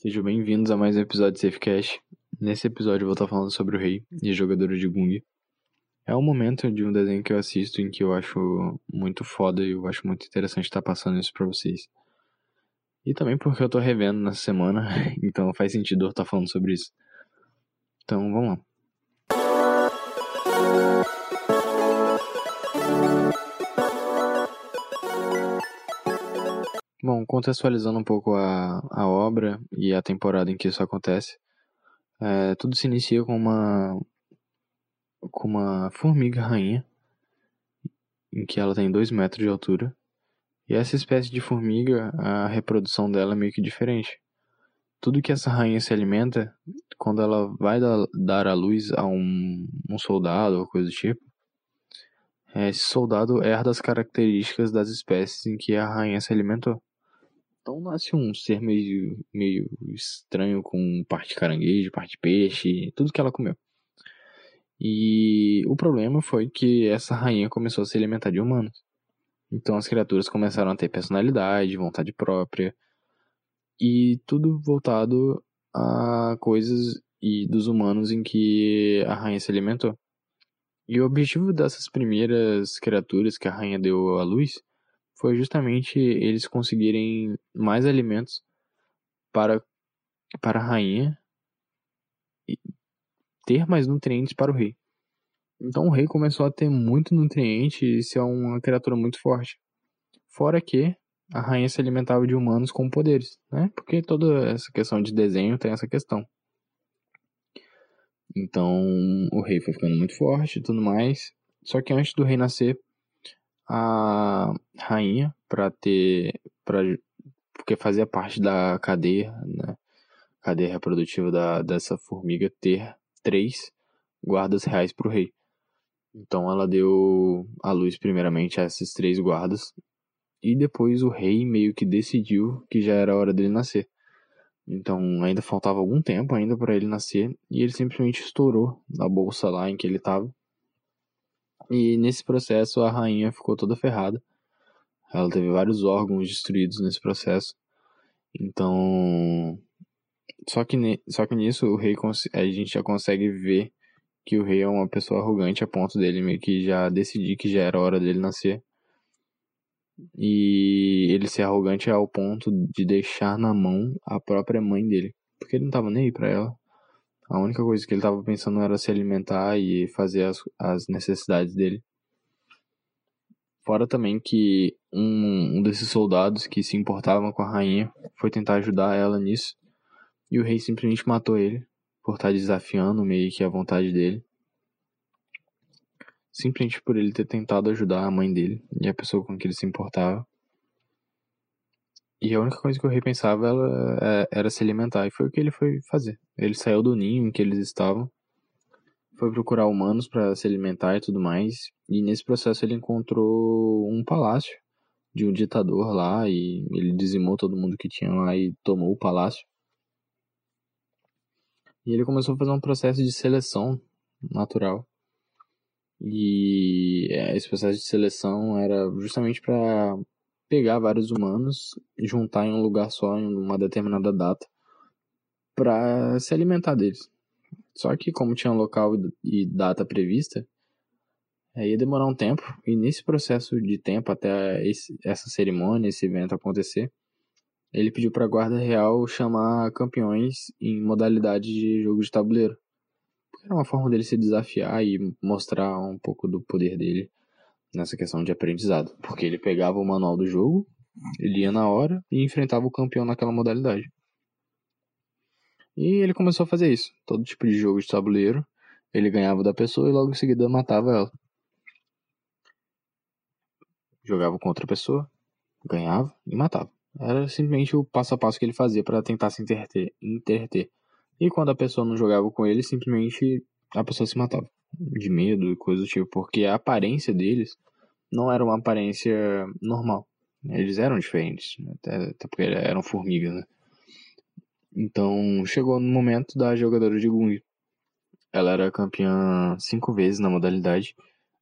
Sejam bem-vindos a mais um episódio de Safecast. Nesse episódio eu vou estar falando sobre o rei e jogadores de Gung. É um momento de um desenho que eu assisto em que eu acho muito foda e eu acho muito interessante estar passando isso pra vocês. E também porque eu tô revendo nessa semana, então faz sentido eu estar falando sobre isso. Então vamos lá. Contextualizando um pouco a, a obra e a temporada em que isso acontece, é, tudo se inicia com uma com uma formiga rainha, em que ela tem 2 metros de altura. E essa espécie de formiga, a reprodução dela é meio que diferente. Tudo que essa rainha se alimenta, quando ela vai dar, a luz a um, um soldado ou coisa do tipo, é, esse soldado herda as características das espécies em que a rainha se alimentou. Então nasce um ser meio, meio estranho com parte caranguejo, parte peixe, tudo que ela comeu. E o problema foi que essa rainha começou a se alimentar de humanos. Então as criaturas começaram a ter personalidade, vontade própria, e tudo voltado a coisas e dos humanos em que a rainha se alimentou. E o objetivo dessas primeiras criaturas que a rainha deu à luz foi justamente eles conseguirem mais alimentos para, para a rainha e ter mais nutrientes para o rei. Então o rei começou a ter muito nutriente e ser uma criatura muito forte. Fora que a rainha se alimentava de humanos com poderes, né? Porque toda essa questão de desenho tem essa questão. Então o rei foi ficando muito forte e tudo mais. Só que antes do rei nascer, a rainha para ter para porque fazia parte da cadeia, né? Cadeia reprodutiva da, dessa formiga ter três guardas reais para o rei. Então ela deu a luz primeiramente a esses três guardas e depois o rei meio que decidiu que já era hora dele nascer. Então ainda faltava algum tempo ainda para ele nascer e ele simplesmente estourou a bolsa lá em que ele estava e nesse processo a rainha ficou toda ferrada. Ela teve vários órgãos destruídos nesse processo. Então. Só que. Só que nisso o rei a gente já consegue ver que o rei é uma pessoa arrogante a ponto dele meio que já decidir que já era hora dele nascer. E ele ser arrogante ao ponto de deixar na mão a própria mãe dele. Porque ele não tava nem aí pra ela. A única coisa que ele estava pensando era se alimentar e fazer as, as necessidades dele. Fora também que um, um desses soldados que se importavam com a rainha foi tentar ajudar ela nisso. E o rei simplesmente matou ele por estar desafiando meio que a vontade dele. Simplesmente por ele ter tentado ajudar a mãe dele e a pessoa com que ele se importava. E a única coisa que eu repensava ela, é, era se alimentar, e foi o que ele foi fazer. Ele saiu do ninho em que eles estavam, foi procurar humanos para se alimentar e tudo mais, e nesse processo ele encontrou um palácio de um ditador lá, e ele dizimou todo mundo que tinha lá e tomou o palácio. E ele começou a fazer um processo de seleção natural. E é, esse processo de seleção era justamente para pegar vários humanos, juntar em um lugar só em uma determinada data para se alimentar deles. Só que como tinha local e data prevista, ia demorar um tempo e nesse processo de tempo até esse, essa cerimônia, esse evento acontecer, ele pediu para a guarda real chamar campeões em modalidade de jogo de tabuleiro. Era uma forma dele se desafiar e mostrar um pouco do poder dele nessa questão de aprendizado, porque ele pegava o manual do jogo, ele ia na hora e enfrentava o campeão naquela modalidade. E ele começou a fazer isso, todo tipo de jogo de tabuleiro, ele ganhava da pessoa e logo em seguida matava ela. Jogava contra a pessoa, ganhava e matava. Era simplesmente o passo a passo que ele fazia para tentar se interter, interter. E quando a pessoa não jogava com ele, simplesmente a pessoa se matava de medo e coisa do tipo, porque a aparência deles não era uma aparência normal. Eles eram diferentes, até, até porque eram formigas, né? Então chegou no momento da jogadora de Gung. Ela era campeã cinco vezes na modalidade.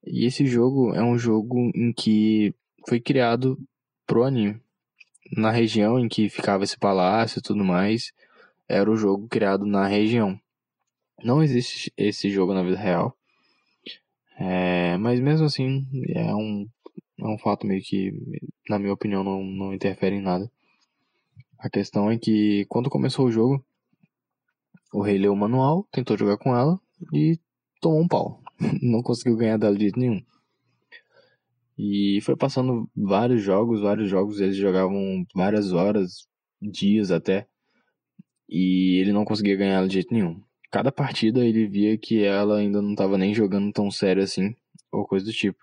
E esse jogo é um jogo em que foi criado pro anime. Na região em que ficava esse palácio e tudo mais, era o jogo criado na região. Não existe esse jogo na vida real. É, mas mesmo assim, é um, é um fato meio que, na minha opinião, não, não interfere em nada. A questão é que quando começou o jogo, o rei leu o manual, tentou jogar com ela e tomou um pau. Não conseguiu ganhar dela de jeito nenhum. E foi passando vários jogos, vários jogos, eles jogavam várias horas, dias até. E ele não conseguia ganhar de jeito nenhum. Cada partida ele via que ela ainda não estava nem jogando tão sério assim, ou coisa do tipo.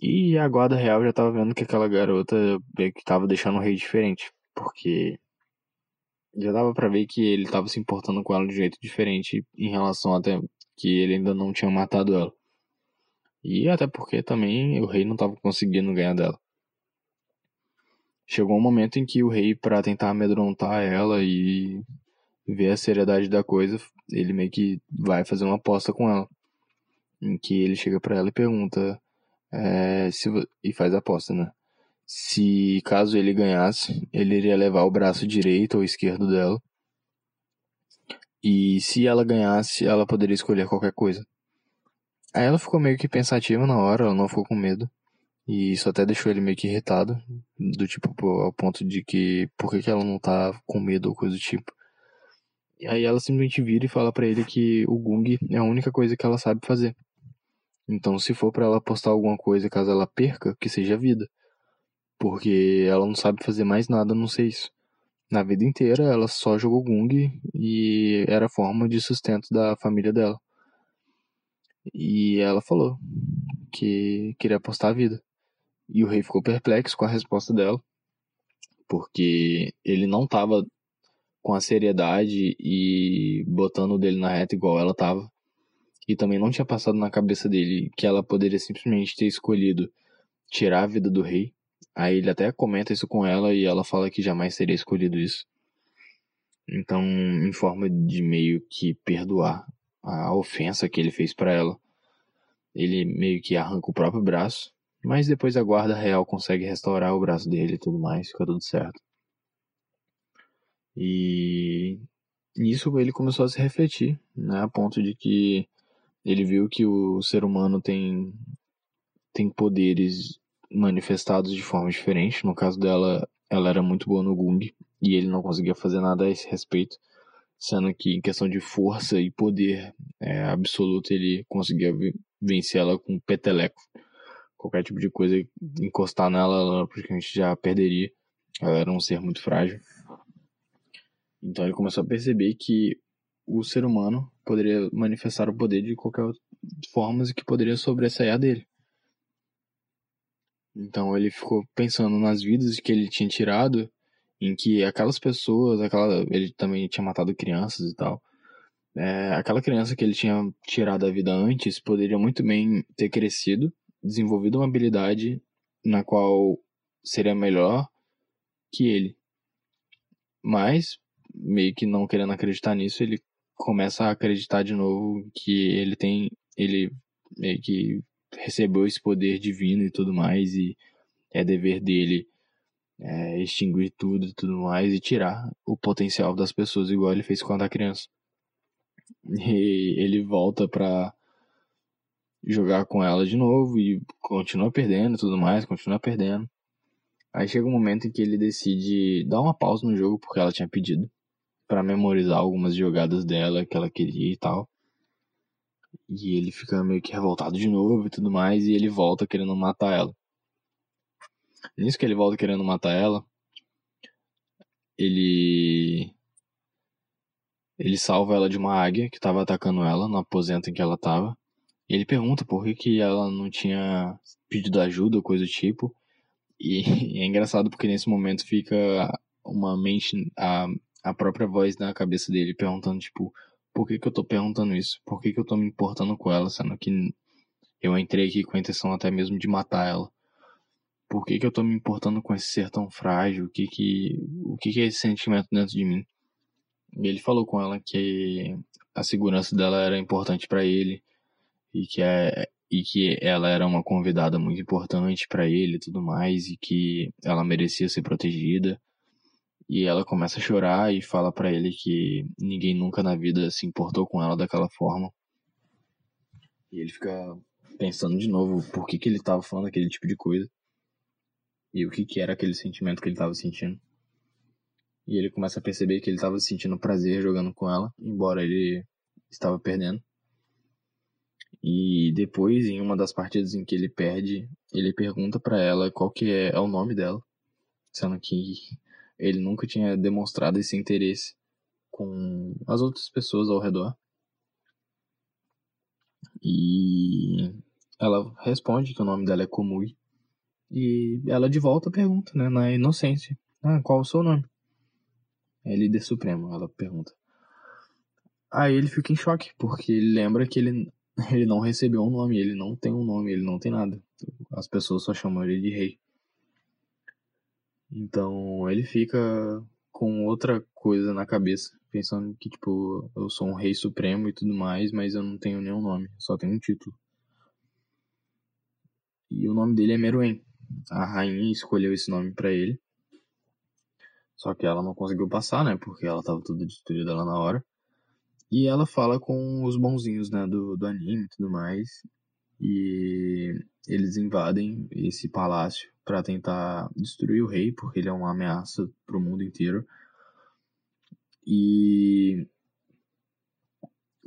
E a guarda real já estava vendo que aquela garota que estava deixando o rei diferente, porque já dava para ver que ele estava se importando com ela de um jeito diferente em relação até que ele ainda não tinha matado ela. E até porque também o rei não estava conseguindo ganhar dela. Chegou um momento em que o rei, para tentar amedrontar ela e ver a seriedade da coisa, ele meio que vai fazer uma aposta com ela. Em que ele chega para ela e pergunta. É, se, e faz a aposta, né? Se caso ele ganhasse, ele iria levar o braço direito ou esquerdo dela. E se ela ganhasse, ela poderia escolher qualquer coisa. Aí ela ficou meio que pensativa na hora, ela não ficou com medo. E isso até deixou ele meio que irritado, do tipo, ao ponto de que por que, que ela não tá com medo ou coisa do tipo. E aí ela simplesmente vira e fala para ele que o Gung é a única coisa que ela sabe fazer. Então se for para ela apostar alguma coisa caso ela perca, que seja a vida. Porque ela não sabe fazer mais nada a não ser isso. Na vida inteira ela só jogou Gung e era a forma de sustento da família dela. E ela falou que queria apostar a vida. E o rei ficou perplexo com a resposta dela, porque ele não estava com a seriedade e botando o dele na reta igual ela estava. E também não tinha passado na cabeça dele que ela poderia simplesmente ter escolhido tirar a vida do rei. Aí ele até comenta isso com ela e ela fala que jamais teria escolhido isso. Então, em forma de meio que perdoar a ofensa que ele fez para ela, ele meio que arranca o próprio braço, mas depois a guarda real consegue restaurar o braço dele e tudo mais, fica tudo certo. E nisso ele começou a se refletir, né, a ponto de que ele viu que o ser humano tem tem poderes manifestados de forma diferente. No caso dela, ela era muito boa no Gung e ele não conseguia fazer nada a esse respeito, sendo que em questão de força e poder é, absoluto ele conseguia vencer ela com peteleco. Qualquer tipo de coisa, encostar nela, ela praticamente já perderia. Ela era um ser muito frágil. Então ele começou a perceber que o ser humano poderia manifestar o poder de qualquer forma que poderia sobressair dele. Então ele ficou pensando nas vidas que ele tinha tirado, em que aquelas pessoas, aquela, ele também tinha matado crianças e tal. É, aquela criança que ele tinha tirado a vida antes poderia muito bem ter crescido, desenvolvido uma habilidade na qual seria melhor que ele. Mas, meio que não querendo acreditar nisso, ele começa a acreditar de novo que ele tem. Ele meio que recebeu esse poder divino e tudo mais, e é dever dele é, extinguir tudo e tudo mais e tirar o potencial das pessoas, igual ele fez quando era criança. E ele volta pra jogar com ela de novo e continua perdendo e tudo mais, continua perdendo. Aí chega um momento em que ele decide dar uma pausa no jogo porque ela tinha pedido para memorizar algumas jogadas dela que ela queria e tal. E ele fica meio que revoltado de novo e tudo mais e ele volta querendo matar ela. Nisso que ele volta querendo matar ela, ele ele salva ela de uma águia que estava atacando ela no aposento em que ela estava. Ele pergunta por que, que ela não tinha pedido ajuda ou coisa do tipo. E é engraçado porque nesse momento fica uma mente, a, a própria voz na cabeça dele perguntando, tipo, por que, que eu tô perguntando isso? Por que, que eu tô me importando com ela, sendo que eu entrei aqui com a intenção até mesmo de matar ela? Por que, que eu tô me importando com esse ser tão frágil? O que que, o que, que é esse sentimento dentro de mim? E ele falou com ela que a segurança dela era importante para ele e que é e que ela era uma convidada muito importante para ele e tudo mais e que ela merecia ser protegida E ela começa a chorar e fala para ele que ninguém nunca na vida se importou com ela daquela forma. E ele fica pensando de novo por que, que ele tava falando aquele tipo de coisa. E o que, que era aquele sentimento que ele tava sentindo. E ele começa a perceber que ele estava sentindo prazer jogando com ela, embora ele estava perdendo. E depois, em uma das partidas em que ele perde, ele pergunta para ela qual que é, é, o nome dela, sendo que ele nunca tinha demonstrado esse interesse com as outras pessoas ao redor. E ela responde que o nome dela é Komui. E ela de volta pergunta, né, na inocência: Ah, qual o seu nome? É líder supremo, ela pergunta. Aí ele fica em choque, porque ele lembra que ele, ele não recebeu um nome, ele não tem um nome, ele não tem nada. As pessoas só chamam ele de rei. Então ele fica com outra coisa na cabeça, pensando que, tipo, eu sou um rei supremo e tudo mais, mas eu não tenho nenhum nome, só tenho um título. E o nome dele é Meruem. A rainha escolheu esse nome para ele. Só que ela não conseguiu passar, né? Porque ela tava toda destruída lá na hora. E ela fala com os bonzinhos, né? Do, do anime e tudo mais. E eles invadem esse palácio para tentar destruir o rei, porque ele é uma ameaça pro mundo inteiro. E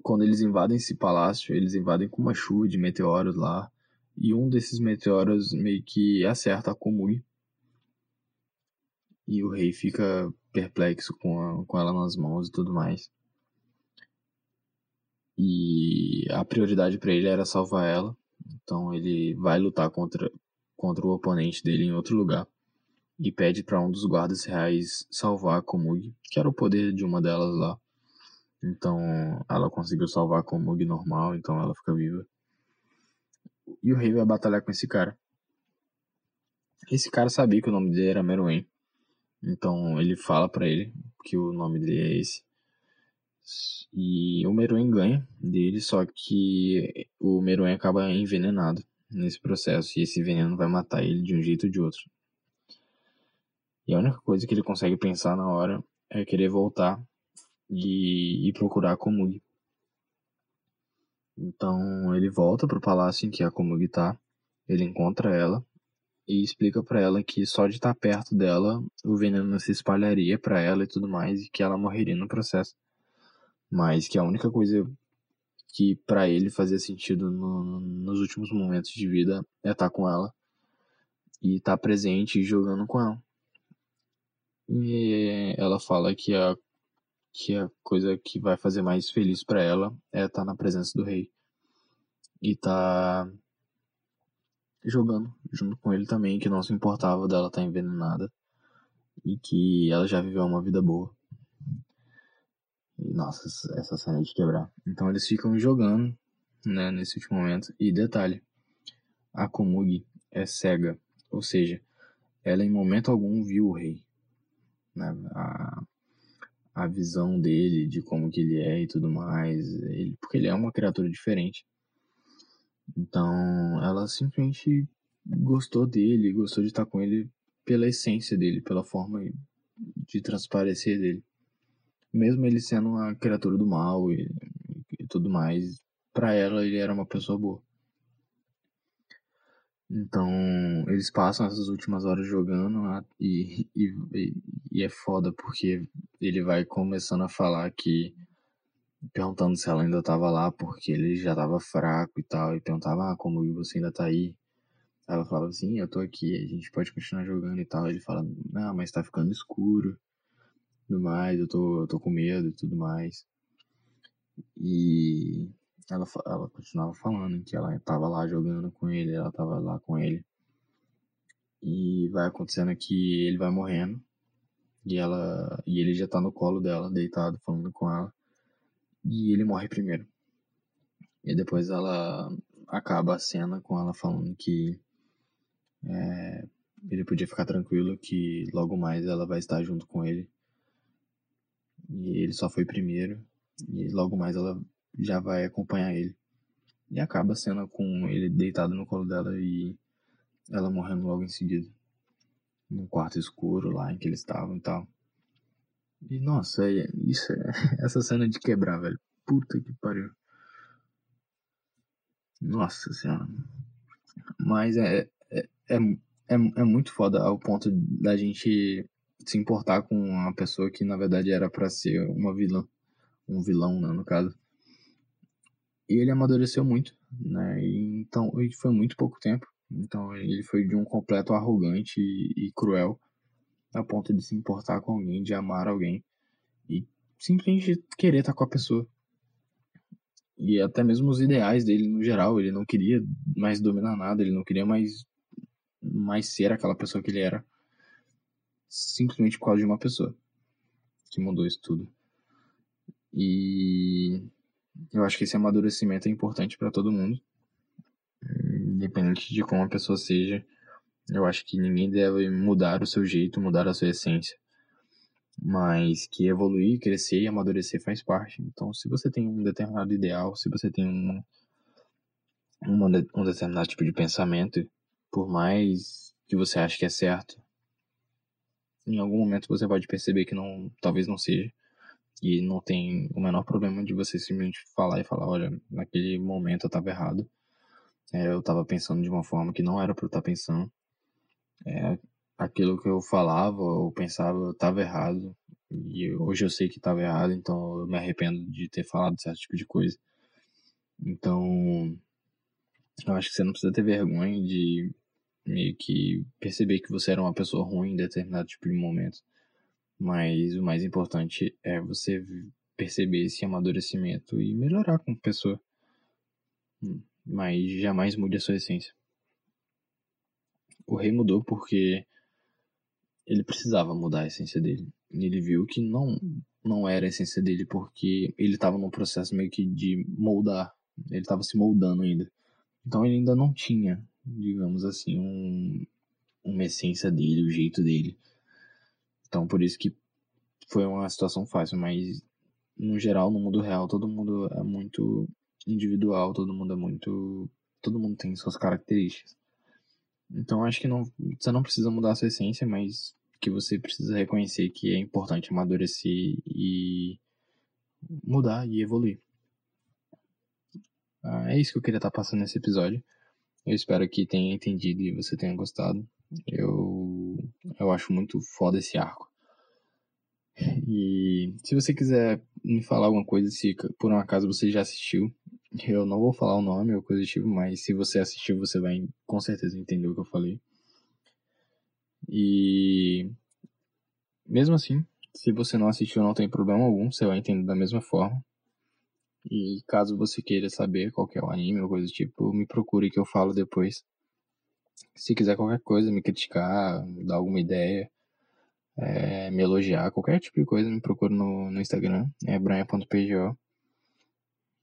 quando eles invadem esse palácio, eles invadem com uma chuva de meteoros lá. E um desses meteoros meio que acerta a Komui, e o rei fica perplexo com, a, com ela nas mãos e tudo mais. E a prioridade para ele era salvar ela. Então ele vai lutar contra, contra o oponente dele em outro lugar. E pede para um dos guardas reais salvar a Komugi, que era o poder de uma delas lá. Então ela conseguiu salvar a Komugi normal, então ela fica viva. E o rei vai batalhar com esse cara. Esse cara sabia que o nome dele era Meruem. Então ele fala para ele que o nome dele é esse. E o Meruem ganha dele, só que o Meruem acaba envenenado nesse processo. E esse veneno vai matar ele de um jeito ou de outro. E a única coisa que ele consegue pensar na hora é querer voltar e, e procurar a Komugi. Então ele volta pro palácio em que a Komugi tá. Ele encontra ela e explica para ela que só de estar tá perto dela o veneno se espalharia para ela e tudo mais e que ela morreria no processo. Mas que a única coisa que para ele fazia sentido no, nos últimos momentos de vida é estar tá com ela e estar tá presente e jogando com ela. E ela fala que a que a coisa que vai fazer mais feliz para ela é estar na presença do rei e estar jogando junto com ele também, que não se importava dela estar tá envenenada e que ela já viveu uma vida boa. E, nossa, essa cena de quebrar. Então eles ficam jogando, né, nesse último momento. E detalhe, a Komugi é cega, ou seja, ela em momento algum viu o rei. Né? A, a visão dele, de como que ele é e tudo mais, ele, porque ele é uma criatura diferente. Então, ela simplesmente gostou dele, gostou de estar com ele pela essência dele, pela forma de transparecer dele. Mesmo ele sendo uma criatura do mal e, e tudo mais, para ela ele era uma pessoa boa. Então, eles passam essas últimas horas jogando e, e, e é foda porque ele vai começando a falar que perguntando se ela ainda tava lá, porque ele já tava fraco e tal, e perguntava, ah, como você ainda tá aí? Ela falava assim, eu tô aqui, a gente pode continuar jogando e tal. Ele fala, não, mas tá ficando escuro, tudo mais, eu tô, eu tô com medo e tudo mais. E ela, ela continuava falando que ela tava lá jogando com ele, ela tava lá com ele. E vai acontecendo que ele vai morrendo. E ela e ele já tá no colo dela, deitado, falando com ela e ele morre primeiro. E depois ela acaba a cena com ela falando que é, ele podia ficar tranquilo que logo mais ela vai estar junto com ele. E ele só foi primeiro e logo mais ela já vai acompanhar ele. E acaba a cena com ele deitado no colo dela e ela morrendo logo em seguida. Num quarto escuro lá em que eles estavam e tal. E nossa, é, isso é, essa cena de quebrar, velho. Puta que pariu. Nossa senhora. Mas é, é, é, é, é muito foda ao ponto da gente se importar com uma pessoa que na verdade era para ser uma vilã. Um vilão, né, no caso. E ele amadureceu muito, né? E, então, foi muito pouco tempo. Então ele foi de um completo arrogante e, e cruel a ponto de se importar com alguém, de amar alguém e simplesmente querer estar com a pessoa. E até mesmo os ideais dele no geral, ele não queria mais dominar nada, ele não queria mais mais ser aquela pessoa que ele era simplesmente por causa de uma pessoa que mudou isso tudo. E eu acho que esse amadurecimento é importante para todo mundo independente de como a pessoa seja, eu acho que ninguém deve mudar o seu jeito, mudar a sua essência. Mas que evoluir, crescer e amadurecer faz parte. Então, se você tem um determinado ideal, se você tem um, um, determinado tipo de pensamento, por mais que você ache que é certo, em algum momento você pode perceber que não, talvez não seja. E não tem o menor problema de você simplesmente falar e falar, olha, naquele momento eu estava errado é, eu estava pensando de uma forma que não era para eu estar tá pensando. É, aquilo que eu falava ou pensava estava errado. E hoje eu sei que estava errado, então eu me arrependo de ter falado certo tipo de coisa. Então, eu acho que você não precisa ter vergonha de meio que perceber que você era uma pessoa ruim em determinado tipo de momento. Mas o mais importante é você perceber esse amadurecimento e melhorar como pessoa. Hum mas jamais mude a sua essência. O rei mudou porque ele precisava mudar a essência dele. Ele viu que não não era a essência dele porque ele estava num processo meio que de moldar. Ele estava se moldando ainda. Então ele ainda não tinha, digamos assim, um, uma essência dele, o jeito dele. Então por isso que foi uma situação fácil, mas no geral, no mundo real, todo mundo é muito individual, todo mundo é muito. Todo mundo tem suas características. Então acho que não, você não precisa mudar a sua essência, mas que você precisa reconhecer que é importante amadurecer e mudar e evoluir. Ah, é isso que eu queria estar passando nesse episódio. Eu espero que tenha entendido e você tenha gostado. Eu, eu acho muito foda esse arco. E se você quiser me falar alguma coisa, se por um acaso você já assistiu, eu não vou falar o nome ou coisa do tipo, mas se você assistiu, você vai com certeza entender o que eu falei. E mesmo assim, se você não assistiu, não tem problema algum, você vai entender da mesma forma. E caso você queira saber qual é o anime ou coisa do tipo, me procure que eu falo depois. Se quiser qualquer coisa, me criticar, dar alguma ideia, é, me elogiar, qualquer tipo de coisa, me procure no, no Instagram, é brian.pgo.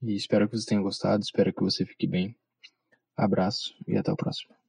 E espero que você tenha gostado, espero que você fique bem. Abraço e até o próximo.